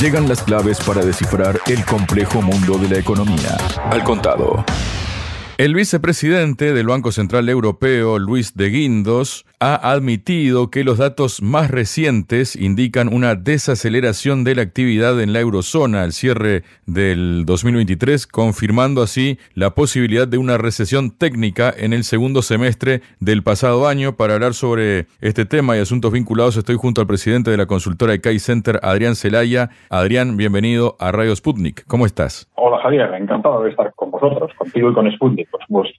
Llegan las claves para descifrar el complejo mundo de la economía. Al contado. El vicepresidente del Banco Central Europeo, Luis de Guindos, ha admitido que los datos más recientes indican una desaceleración de la actividad en la eurozona al cierre del 2023, confirmando así la posibilidad de una recesión técnica en el segundo semestre del pasado año. Para hablar sobre este tema y asuntos vinculados, estoy junto al presidente de la consultora Kai Center, Adrián Celaya. Adrián, bienvenido a Radio Sputnik. ¿Cómo estás? Hola Javier, encantado de estar con vosotros, contigo y con Sputnik,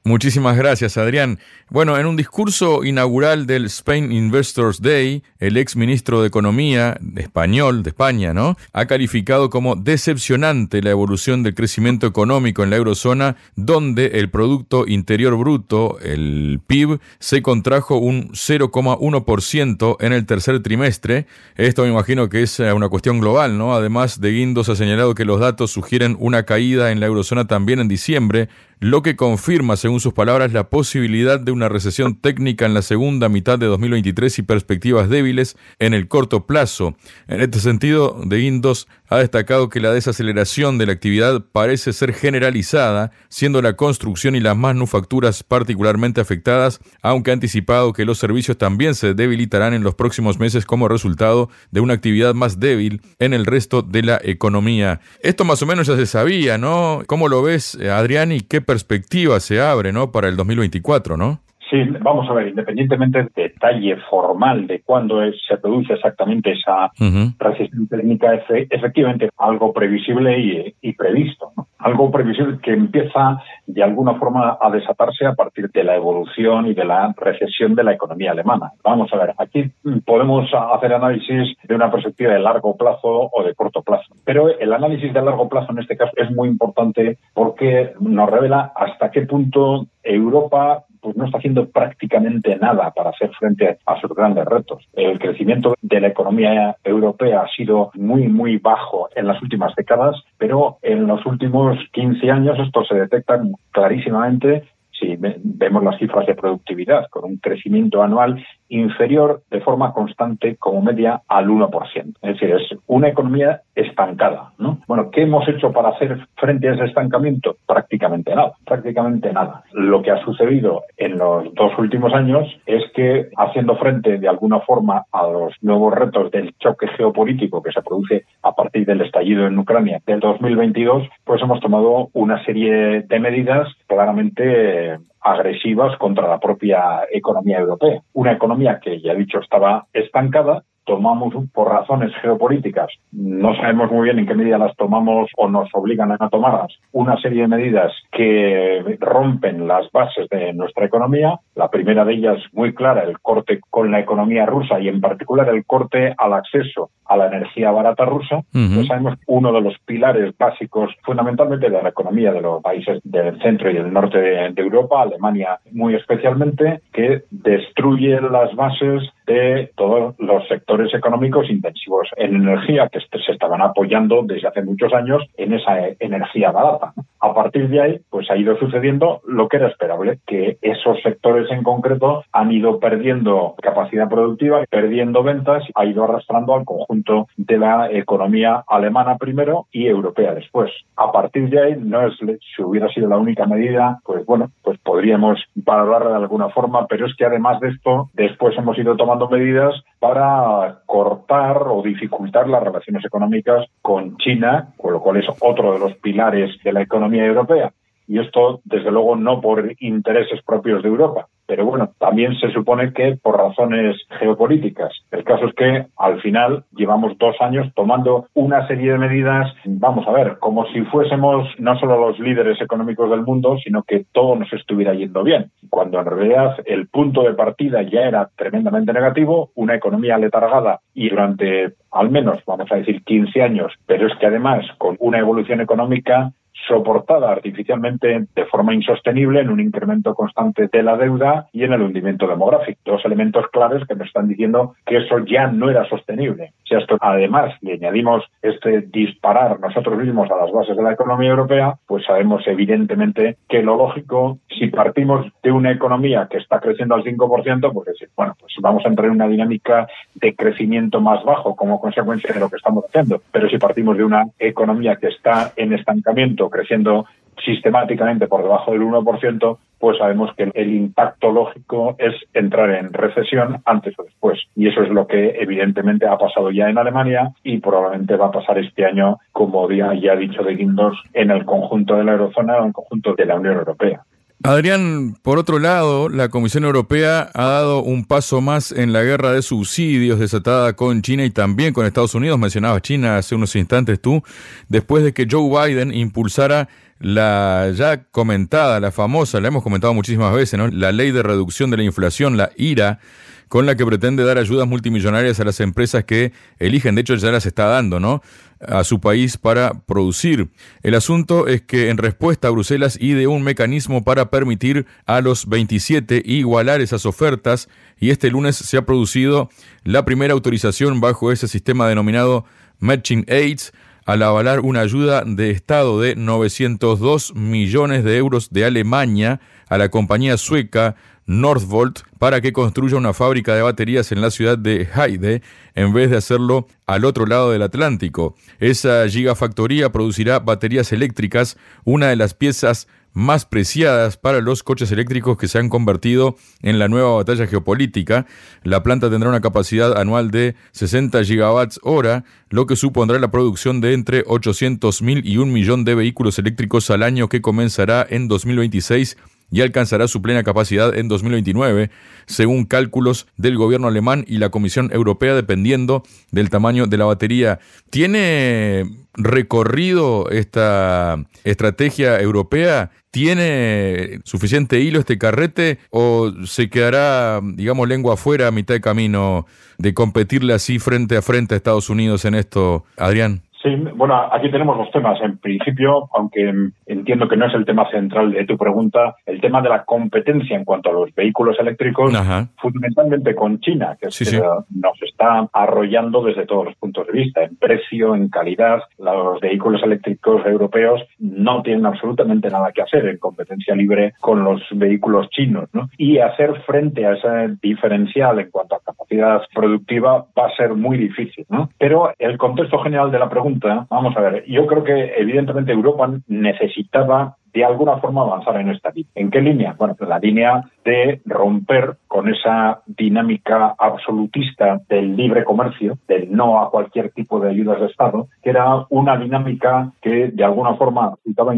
Muchísimas gracias, Adrián. Bueno, en un discurso inaugural del Spain Investors Day, el ex ministro de Economía español de España, ¿no? Ha calificado como decepcionante la evolución del crecimiento económico en la eurozona, donde el producto interior bruto, el PIB, se contrajo un 0,1% en el tercer trimestre. Esto me imagino que es una cuestión global, ¿no? Además de Guindos ha señalado que los datos sugieren una caída en la eurozona también en diciembre, lo que confirma, según sus palabras, la posibilidad de una recesión técnica en la segunda mitad de 2023 y perspectivas débiles en el corto plazo. En este sentido, De Guindos ha destacado que la desaceleración de la actividad parece ser generalizada, siendo la construcción y las manufacturas particularmente afectadas, aunque ha anticipado que los servicios también se debilitarán en los próximos meses como resultado de una actividad más débil en el resto de la economía. Esto más o menos ya se sabía, ¿no? ¿Cómo lo ves, Adrián, y qué perspectiva se abre, ¿no? Para el 2024, ¿no? Sí, vamos a ver, independientemente del detalle formal de cuándo se produce exactamente esa recesión técnica, es efectivamente algo previsible y, previsto. Algo previsible que empieza de alguna forma a desatarse a partir de la evolución y de la recesión de la economía alemana. Vamos a ver, aquí podemos hacer análisis de una perspectiva de largo plazo o de corto plazo. Pero el análisis de largo plazo en este caso es muy importante porque nos revela hasta qué punto Europa pues no está haciendo prácticamente nada para hacer frente a sus grandes retos. El crecimiento de la economía europea ha sido muy, muy bajo en las últimas décadas, pero en los últimos 15 años esto se detecta clarísimamente si vemos las cifras de productividad, con un crecimiento anual inferior de forma constante como media al 1%. Es decir, es una economía estancada. ¿no? Bueno, ¿qué hemos hecho para hacer frente a ese estancamiento? Prácticamente nada, prácticamente nada. Lo que ha sucedido en los dos últimos años es que haciendo frente de alguna forma a los nuevos retos del choque geopolítico que se produce a partir del estallido en Ucrania del 2022, pues hemos tomado una serie de medidas claramente agresivas contra la propia economía europea. Una economía que, ya he dicho, estaba estancada tomamos por razones geopolíticas, no sabemos muy bien en qué medida las tomamos o nos obligan a tomarlas, una serie de medidas que rompen las bases de nuestra economía. La primera de ellas, muy clara, el corte con la economía rusa y en particular el corte al acceso a la energía barata rusa. Uh sabemos uno de los pilares básicos fundamentalmente de la economía de los países del centro y del norte de Europa, Alemania muy especialmente, que destruye las bases de todos los sectores económicos intensivos en energía que se estaban apoyando desde hace muchos años en esa energía barata. A partir de ahí, pues ha ido sucediendo lo que era esperable, que esos sectores en concreto han ido perdiendo capacidad productiva, perdiendo ventas, ha ido arrastrando al conjunto de la economía alemana primero y europea después. A partir de ahí, no es si hubiera sido la única medida, pues bueno, pues podríamos pararla de alguna forma, pero es que además de esto, después hemos ido tomando medidas para cortar o dificultar las relaciones económicas con China, con lo cual es otro de los pilares de la economía Europea. Y esto, desde luego, no por intereses propios de Europa, pero bueno, también se supone que por razones geopolíticas. El caso es que al final llevamos dos años tomando una serie de medidas, vamos a ver, como si fuésemos no solo los líderes económicos del mundo, sino que todo nos estuviera yendo bien, cuando en realidad el punto de partida ya era tremendamente negativo, una economía letargada y durante al menos, vamos a decir, 15 años, pero es que además con una evolución económica soportada artificialmente de forma insostenible en un incremento constante de la deuda y en el hundimiento demográfico. Dos elementos claves que nos están diciendo que eso ya no era sostenible. Si además le añadimos este disparar nosotros mismos a las bases de la economía europea, pues sabemos evidentemente que lo lógico, si partimos de una economía que está creciendo al 5%, pues decir, bueno, pues vamos a entrar en una dinámica de crecimiento más bajo como consecuencia de lo que estamos haciendo. Pero si partimos de una economía que está en estancamiento, creciendo sistemáticamente por debajo del 1%, pues sabemos que el impacto lógico es entrar en recesión antes o después. Y eso es lo que evidentemente ha pasado ya en Alemania y probablemente va a pasar este año, como ya ha dicho de Guindos, en el conjunto de la eurozona en el conjunto de la Unión Europea. Adrián, por otro lado, la Comisión Europea ha dado un paso más en la guerra de subsidios desatada con China y también con Estados Unidos. Mencionabas China hace unos instantes tú, después de que Joe Biden impulsara la ya comentada, la famosa, la hemos comentado muchísimas veces, ¿no? La ley de reducción de la inflación, la IRA, con la que pretende dar ayudas multimillonarias a las empresas que eligen, de hecho ya las está dando, ¿no? A su país para producir. El asunto es que en respuesta a Bruselas de un mecanismo para permitir a los 27 igualar esas ofertas y este lunes se ha producido la primera autorización bajo ese sistema denominado Matching Aids al avalar una ayuda de Estado de 902 millones de euros de Alemania a la compañía sueca Northvolt para que construya una fábrica de baterías en la ciudad de Heide en vez de hacerlo al otro lado del Atlántico. Esa gigafactoría producirá baterías eléctricas, una de las piezas más preciadas para los coches eléctricos que se han convertido en la nueva batalla geopolítica. La planta tendrá una capacidad anual de 60 gigawatts hora, lo que supondrá la producción de entre 800.000 y un millón de vehículos eléctricos al año que comenzará en 2026 y alcanzará su plena capacidad en 2029, según cálculos del gobierno alemán y la Comisión Europea, dependiendo del tamaño de la batería. ¿Tiene recorrido esta estrategia europea? ¿Tiene suficiente hilo este carrete o se quedará, digamos, lengua afuera a mitad de camino de competirle así frente a frente a Estados Unidos en esto, Adrián? Sí, bueno, aquí tenemos los temas. En principio, aunque entiendo que no es el tema central de tu pregunta, el tema de la competencia en cuanto a los vehículos eléctricos, fundamentalmente con China, que, nos está arrollando desde todos los puntos de vista, en precio, en calidad. Los vehículos eléctricos europeos no tienen absolutamente nada que hacer en competencia libre con los vehículos chinos, ¿no? Y hacer frente a ese diferencial en cuanto a capacidad productiva va a ser muy difícil, ¿no? Pero el contexto general de la pregunta vamos a ver, yo creo que evidentemente Europa necesitaba de alguna forma avanzar en esta línea. ¿En qué línea? Bueno, pues la línea de romper con esa dinámica absolutista del libre comercio, del no a cualquier tipo de ayudas de Estado, que era una dinámica que de alguna forma resultaba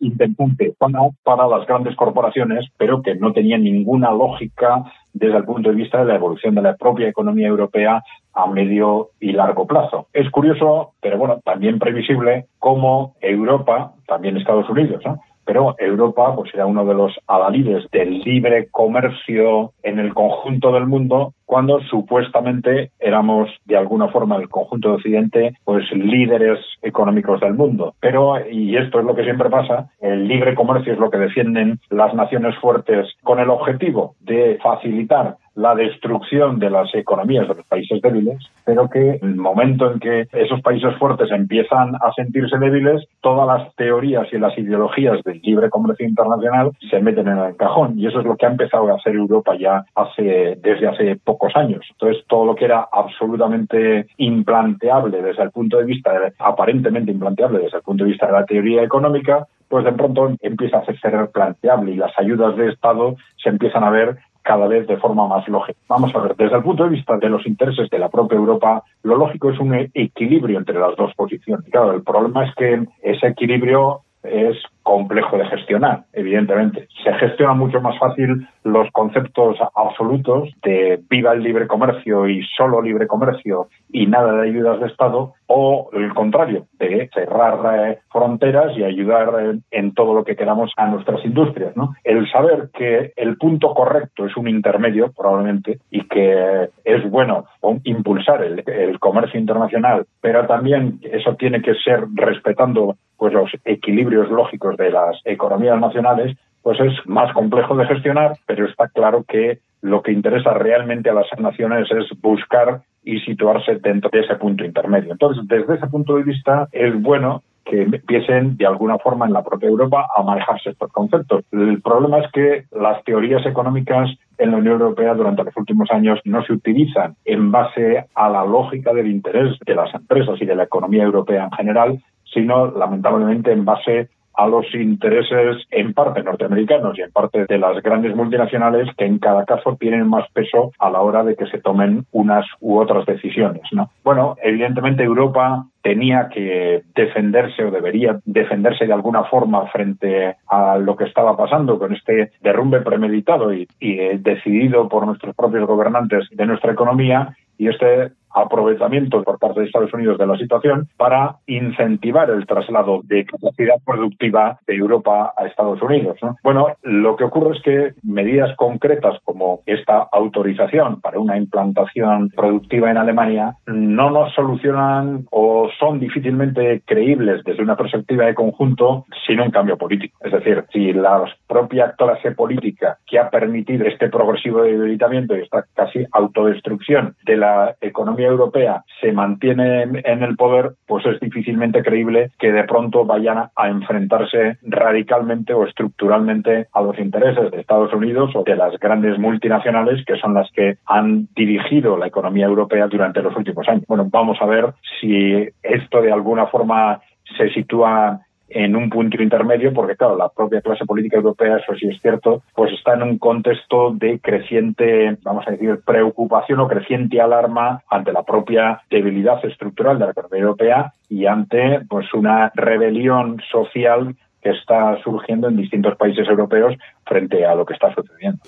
intentante para, para las grandes corporaciones, pero que no tenía ninguna lógica desde el punto de vista de la evolución de la propia economía europea a medio y largo plazo. Es curioso, pero bueno, también previsible cómo Europa, también Estados Unidos, ¿no? pero Europa pues era uno de los adalides del libre comercio en el conjunto del mundo cuando supuestamente éramos de alguna forma el conjunto de Occidente pues líderes económicos del mundo. Pero, y esto es lo que siempre pasa, el libre comercio es lo que defienden las naciones fuertes con el objetivo de facilitar la destrucción de las economías de los países débiles, pero que en el momento en que esos países fuertes empiezan a sentirse débiles, todas las teorías y las ideologías del libre comercio internacional se meten en el cajón. Y eso es lo que ha empezado a hacer Europa ya hace, desde hace pocos años. Entonces, todo lo que era absolutamente implanteable desde el punto de vista, aparentemente implanteable desde el punto de vista de la teoría económica, pues de pronto empieza a ser planteable y las ayudas de Estado se empiezan a ver cada vez de forma más lógica. Vamos a ver, desde el punto de vista de los intereses de la propia Europa, lo lógico es un equilibrio entre las dos posiciones. Claro, el problema es que ese equilibrio es complejo de gestionar, evidentemente. Se gestiona mucho más fácil los conceptos absolutos de viva el libre comercio y solo libre comercio y nada de ayudas de Estado o el contrario, de cerrar eh, fronteras y ayudar eh, en todo lo que queramos a nuestras industrias. ¿no? El saber que el punto correcto es un intermedio, probablemente, y que es bueno impulsar el, el comercio internacional, pero también eso tiene que ser respetando pues los equilibrios lógicos de las economías nacionales, pues es más complejo de gestionar, pero está claro que lo que interesa realmente a las naciones es buscar y situarse dentro de ese punto intermedio. Entonces, desde ese punto de vista, es bueno que empiecen de alguna forma en la propia Europa a manejarse estos conceptos. El problema es que las teorías económicas en la Unión Europea durante los últimos años no se utilizan en base a la lógica del interés de las empresas y de la economía europea en general, sino lamentablemente en base a los intereses en parte norteamericanos y en parte de las grandes multinacionales que en cada caso tienen más peso a la hora de que se tomen unas u otras decisiones. ¿no? Bueno, evidentemente Europa tenía que defenderse o debería defenderse de alguna forma frente a lo que estaba pasando con este derrumbe premeditado y, y decidido por nuestros propios gobernantes de nuestra economía y este aprovechamiento por parte de Estados Unidos de la situación para incentivar el traslado de capacidad productiva de Europa a Estados Unidos. Bueno, lo que ocurre es que medidas concretas como esta autorización para una implantación productiva en Alemania no nos solucionan o son difícilmente creíbles desde una perspectiva de conjunto sin un cambio político. Es decir, si la propia clase política que ha permitido este progresivo debilitamiento y esta casi autodestrucción de la economía europea se mantiene en, el poder, pues es difícilmente creíble que de pronto vayan a enfrentarse radicalmente o estructuralmente a los intereses de Estados Unidos o de las grandes multinacionales que son las que han dirigido la economía europea durante los últimos años. Bueno, vamos a ver si esto de alguna forma se sitúa en un punto intermedio, porque claro, la propia clase política europea, eso sí es cierto, pues está en un contexto de creciente, vamos a decir, preocupación o creciente alarma ante la propia debilidad estructural de la economía europea y ante pues una rebelión social que está surgiendo en distintos países europeos frente a lo que está sucediendo.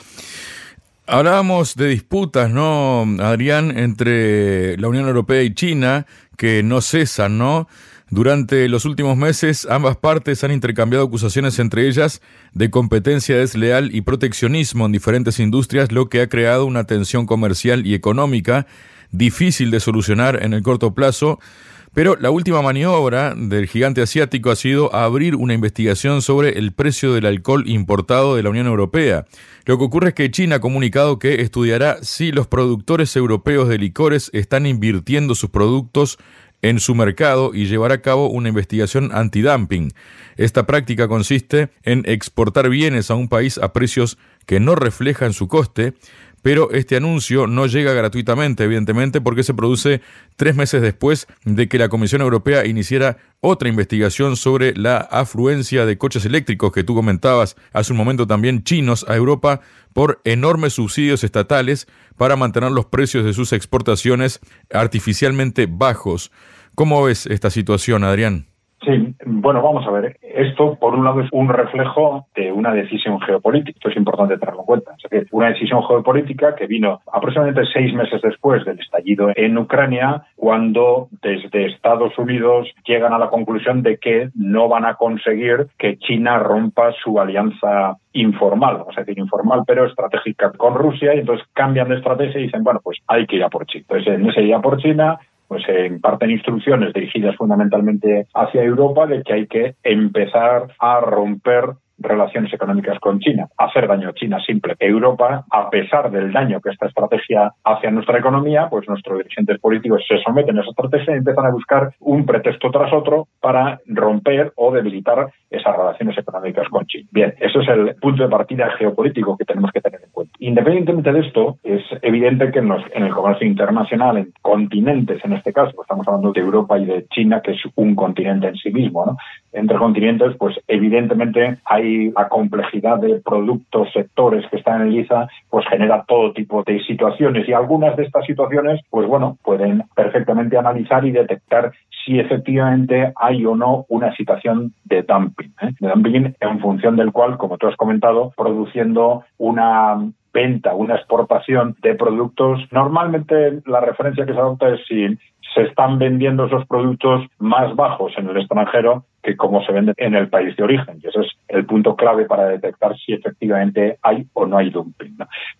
Hablábamos de disputas, ¿no, Adrián, entre la Unión Europea y China, que no cesan, ¿no? Durante los últimos meses, ambas partes han intercambiado acusaciones entre ellas de competencia desleal y proteccionismo en diferentes industrias, lo que ha creado una tensión comercial y económica difícil de solucionar en el corto plazo. Pero la última maniobra del gigante asiático ha sido abrir una investigación sobre el precio del alcohol importado de la Unión Europea. Lo que ocurre es que China ha comunicado que estudiará si los productores europeos de licores están invirtiendo sus productos en su mercado y llevar a cabo una investigación antidumping. Esta práctica consiste en exportar bienes a un país a precios que no reflejan su coste, pero este anuncio no llega gratuitamente, evidentemente, porque se produce tres meses después de que la Comisión Europea iniciara otra investigación sobre la afluencia de coches eléctricos que tú comentabas hace un momento también chinos a Europa por enormes subsidios estatales para mantener los precios de sus exportaciones artificialmente bajos. ¿Cómo ves esta situación, Adrián? Sí, bueno, vamos a ver. Esto, por un lado, es un reflejo de una decisión geopolítica. Esto es importante tenerlo en cuenta. Es una decisión geopolítica que vino aproximadamente seis meses después del estallido en Ucrania, cuando desde Estados Unidos llegan a la conclusión de que no van a conseguir que China rompa su alianza informal, vamos a decir informal, pero estratégica con Rusia, y entonces cambian de estrategia y dicen, bueno, pues hay que ir a por China. Entonces, en ese ir por China, pues se imparten instrucciones dirigidas fundamentalmente hacia Europa de que hay que empezar a romper relaciones económicas con China, hacer daño a China simple. Europa, a pesar del daño que esta estrategia hace a nuestra economía, pues nuestros dirigentes políticos se someten a esa estrategia y empiezan a buscar un pretexto tras otro para romper o debilitar esas relaciones económicas con China. Bien, eso es el punto de partida geopolítico que tenemos que tener en cuenta. Independientemente de esto, es evidente que en, en el comercio internacional, en continentes en este caso, estamos hablando de Europa y de China, que es un continente en sí mismo, ¿no? entre continentes, pues evidentemente hay la complejidad de productos, sectores que están en ISA, pues genera todo tipo de situaciones y algunas de estas situaciones, pues bueno, pueden perfectamente analizar y detectar si efectivamente hay o no una situación de dumping, ¿eh? de dumping en función del cual, como tú has comentado, produciendo una venta, una exportación de productos. Normalmente la referencia que se adopta es si se están vendiendo esos productos más bajos en el extranjero que como se venden en el país de origen. Y ese es el punto clave para detectar si efectivamente hay o no hay dumping.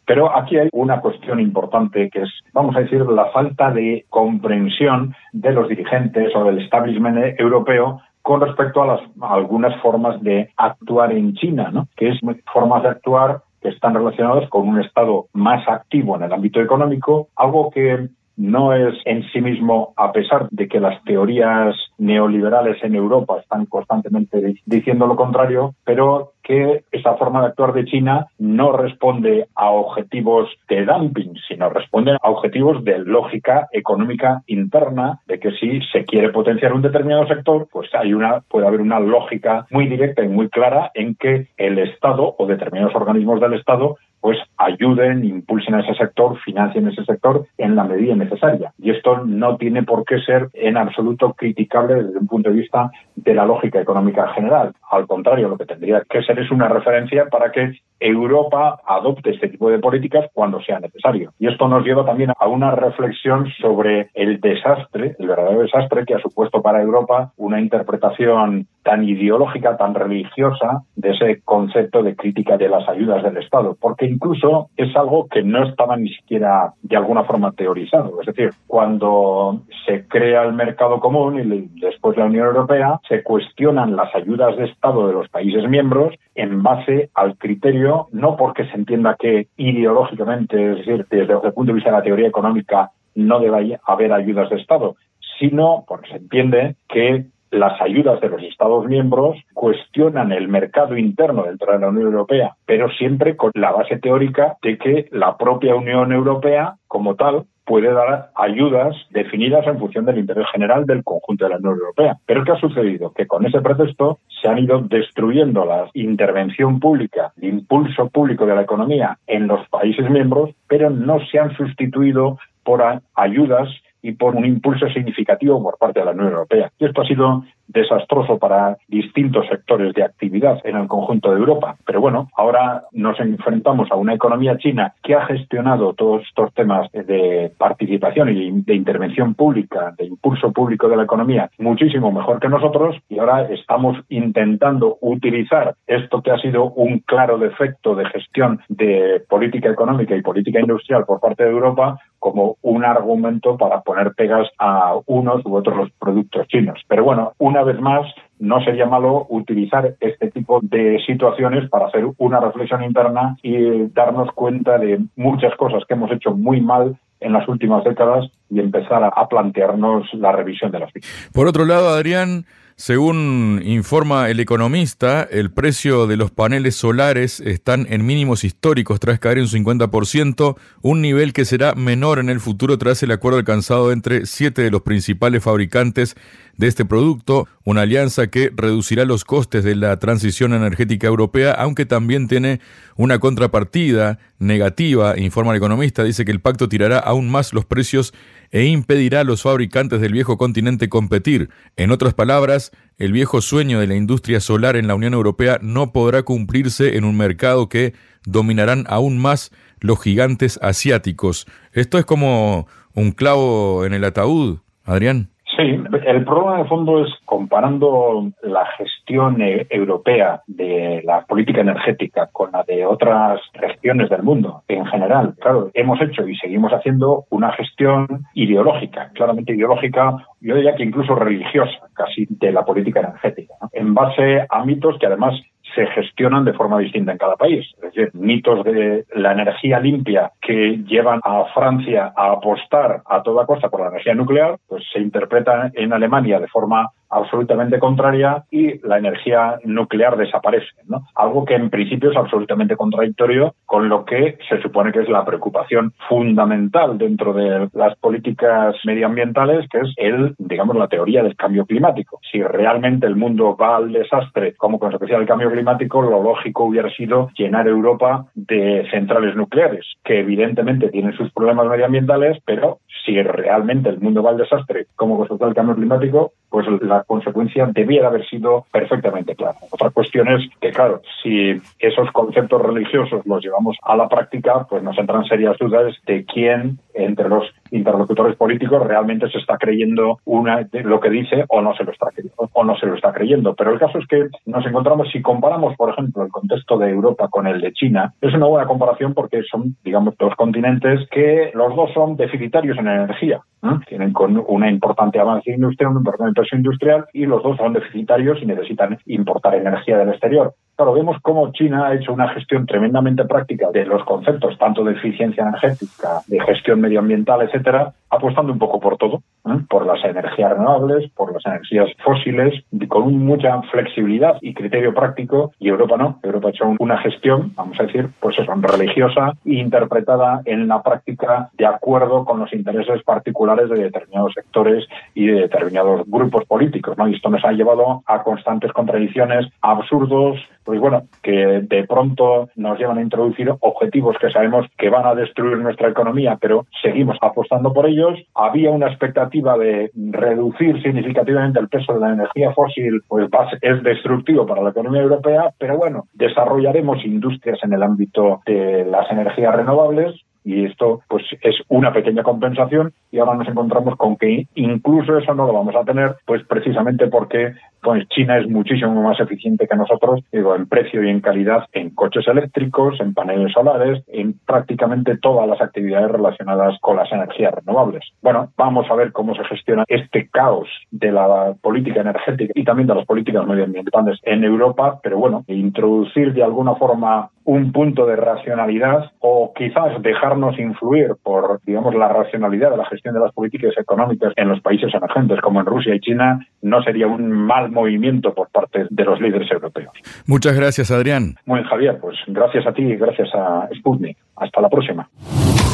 Pero aquí hay una cuestión importante que es, vamos a decir, la falta de comprensión de los dirigentes o del establishment europeo con respecto a, las, algunas formas de actuar en China, ¿no? que es formas de actuar que están relacionadas con un Estado más activo en el ámbito económico, algo que no es en sí mismo, a pesar de que las teorías neoliberales en Europa están constantemente diciendo lo contrario, pero que esa forma de actuar de China no responde a objetivos de dumping, sino responde a objetivos de lógica económica interna, de que si se quiere potenciar un determinado sector, pues hay una, puede haber una lógica muy directa y muy clara en que el Estado o determinados organismos del Estado pues ayuden, impulsen a ese sector, financien ese sector en la medida necesaria. Y esto no tiene por qué ser en absoluto criticable desde un punto de vista de la lógica económica general. Al contrario, lo que tendría que ser es una referencia para que Europa adopte este tipo de políticas cuando sea necesario. Y esto nos lleva también a una reflexión sobre el desastre, el verdadero desastre que ha supuesto para Europa una interpretación tan ideológica, tan religiosa de ese concepto de crítica de las ayudas del Estado, porque incluso es algo que no estaba ni siquiera de alguna forma teorizado. Es decir, cuando se crea el mercado común y después la Unión Europea, se cuestionan las ayudas de Estado de los países miembros en base al criterio, no porque se entienda que ideológicamente, es decir, desde el punto de vista de la teoría económica, no debe haber ayudas de Estado, sino porque se entiende que las ayudas de los Estados miembros cuestionan el mercado interno dentro de la Unión Europea, pero siempre con la base teórica de que la propia Unión Europea, como tal, puede dar ayudas definidas en función del interés general del conjunto de la Unión Europea. Pero ¿qué ha sucedido? Que con ese pretexto se han ido destruyendo la intervención pública, el impulso público de la economía en los países miembros, pero no se han sustituido por ayudas y por un impulso significativo por parte de la Unión Europea. Y esto ha sido desastroso para distintos sectores de actividad en el conjunto de Europa. Pero bueno, ahora nos enfrentamos a una economía china que ha gestionado todos estos temas de participación y de intervención pública, de impulso público de la economía, muchísimo mejor que nosotros y ahora estamos intentando utilizar esto que ha sido un claro defecto de gestión de política económica y política industrial por parte de Europa como un argumento para poner pegas a unos u otros productos chinos. Pero bueno, una vez más, no sería malo utilizar este tipo de situaciones para hacer una reflexión interna y darnos cuenta de muchas cosas que hemos hecho muy mal en las últimas décadas y empezar a, plantearnos la revisión de las. Por otro lado, Adrián, según informa el economista, el precio de los paneles solares están en mínimos históricos tras caer un 50%, un nivel que será menor en el futuro tras el acuerdo alcanzado entre siete de los principales fabricantes de este producto, una alianza que reducirá los costes de la transición energética europea, aunque también tiene una contrapartida negativa, informa el economista, dice que el pacto tirará aún más los precios e impedirá a los fabricantes del viejo continente competir. En otras palabras, el viejo sueño de la industria solar en la Unión Europea no podrá cumplirse en un mercado que dominarán aún más los gigantes asiáticos. Esto es como un clavo en el ataúd, Adrián. Sí, el problema de fondo es comparando la gestión eh, europea de la política energética con la de otras regiones del mundo en general. Claro, hemos hecho y seguimos haciendo una gestión ideológica, claramente ideológica, yo diría que incluso religiosa, casi de la política energética, en base a mitos que además se gestionan de forma distinta en cada país. Es decir, mitos de la energía limpia que llevan a Francia a apostar a toda costa por la energía nuclear, pues se interpretan en Alemania de forma absolutamente contraria y la energía nuclear desaparece, ¿no? Algo que en principio es absolutamente contradictorio con lo que se supone que es la preocupación fundamental dentro de las políticas medioambientales, que es el, digamos, la teoría del cambio climático. Si realmente el mundo va al desastre como consecuencia del cambio climático, lo lógico hubiera sido llenar Europa de centrales nucleares, que evidentemente tienen sus problemas medioambientales, pero si realmente el mundo va al desastre como resultado del cambio climático, pues la consecuencia debiera haber sido perfectamente clara. Otra cuestión es que, claro, si esos conceptos religiosos los llevamos a la práctica, pues nos entran serias dudas de quién entre los interlocutores políticos realmente se está creyendo una lo que dice o no se lo está o no se lo está creyendo. Pero el caso es que nos encontramos, si comparamos, por ejemplo, el contexto de Europa con el de China, es una buena comparación porque son, digamos, dos continentes que los dos son deficitarios en energía. Tienen con una importante avance industrial, una importante inversión industrial y los dos son deficitarios y necesitan importar energía del exterior. Claro, vemos cómo China ha hecho una gestión tremendamente práctica de los conceptos tanto de eficiencia energética, de gestión medioambiental, etcétera, apostando un poco por todo, ¿eh? por las energías renovables, por las energías fósiles, con mucha flexibilidad y criterio práctico, y Europa no. Europa ha hecho una gestión, vamos a decir, pues eso, religiosa interpretada en la práctica de acuerdo con los intereses particulares de determinados sectores y de determinados grupos políticos, ¿no? Y esto nos ha llevado a constantes contradicciones, absurdos, pues bueno, que de pronto nos llevan a introducir objetivos que sabemos que van a destruir nuestra economía, pero seguimos apostando por ellos. Había una expectativa de reducir significativamente el peso de la energía fósil, pues es destructivo para la economía europea, pero bueno, desarrollaremos industrias en el ámbito de las energías renovables, y esto pues es una pequeña compensación y ahora nos encontramos con que incluso eso no lo vamos a tener pues precisamente porque pues China es muchísimo más eficiente que nosotros digo en precio y en calidad en coches eléctricos en paneles solares en prácticamente todas las actividades relacionadas con las energías renovables. Bueno vamos a ver cómo se gestiona este caos de la política energética y también de las políticas medioambientales en Europa pero bueno introducir de alguna forma un punto de racionalidad o quizás dejarnos influir por, digamos, la racionalidad de la gestión de las políticas económicas en los países emergentes como en Rusia y China no sería un mal movimiento por parte de los líderes europeos. Muchas gracias, Adrián. Muy bien, Javier, pues gracias a ti y gracias a Sputnik. Hasta la próxima.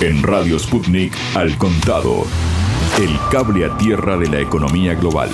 En Radio Sputnik, al contado, el cable a tierra de la economía global.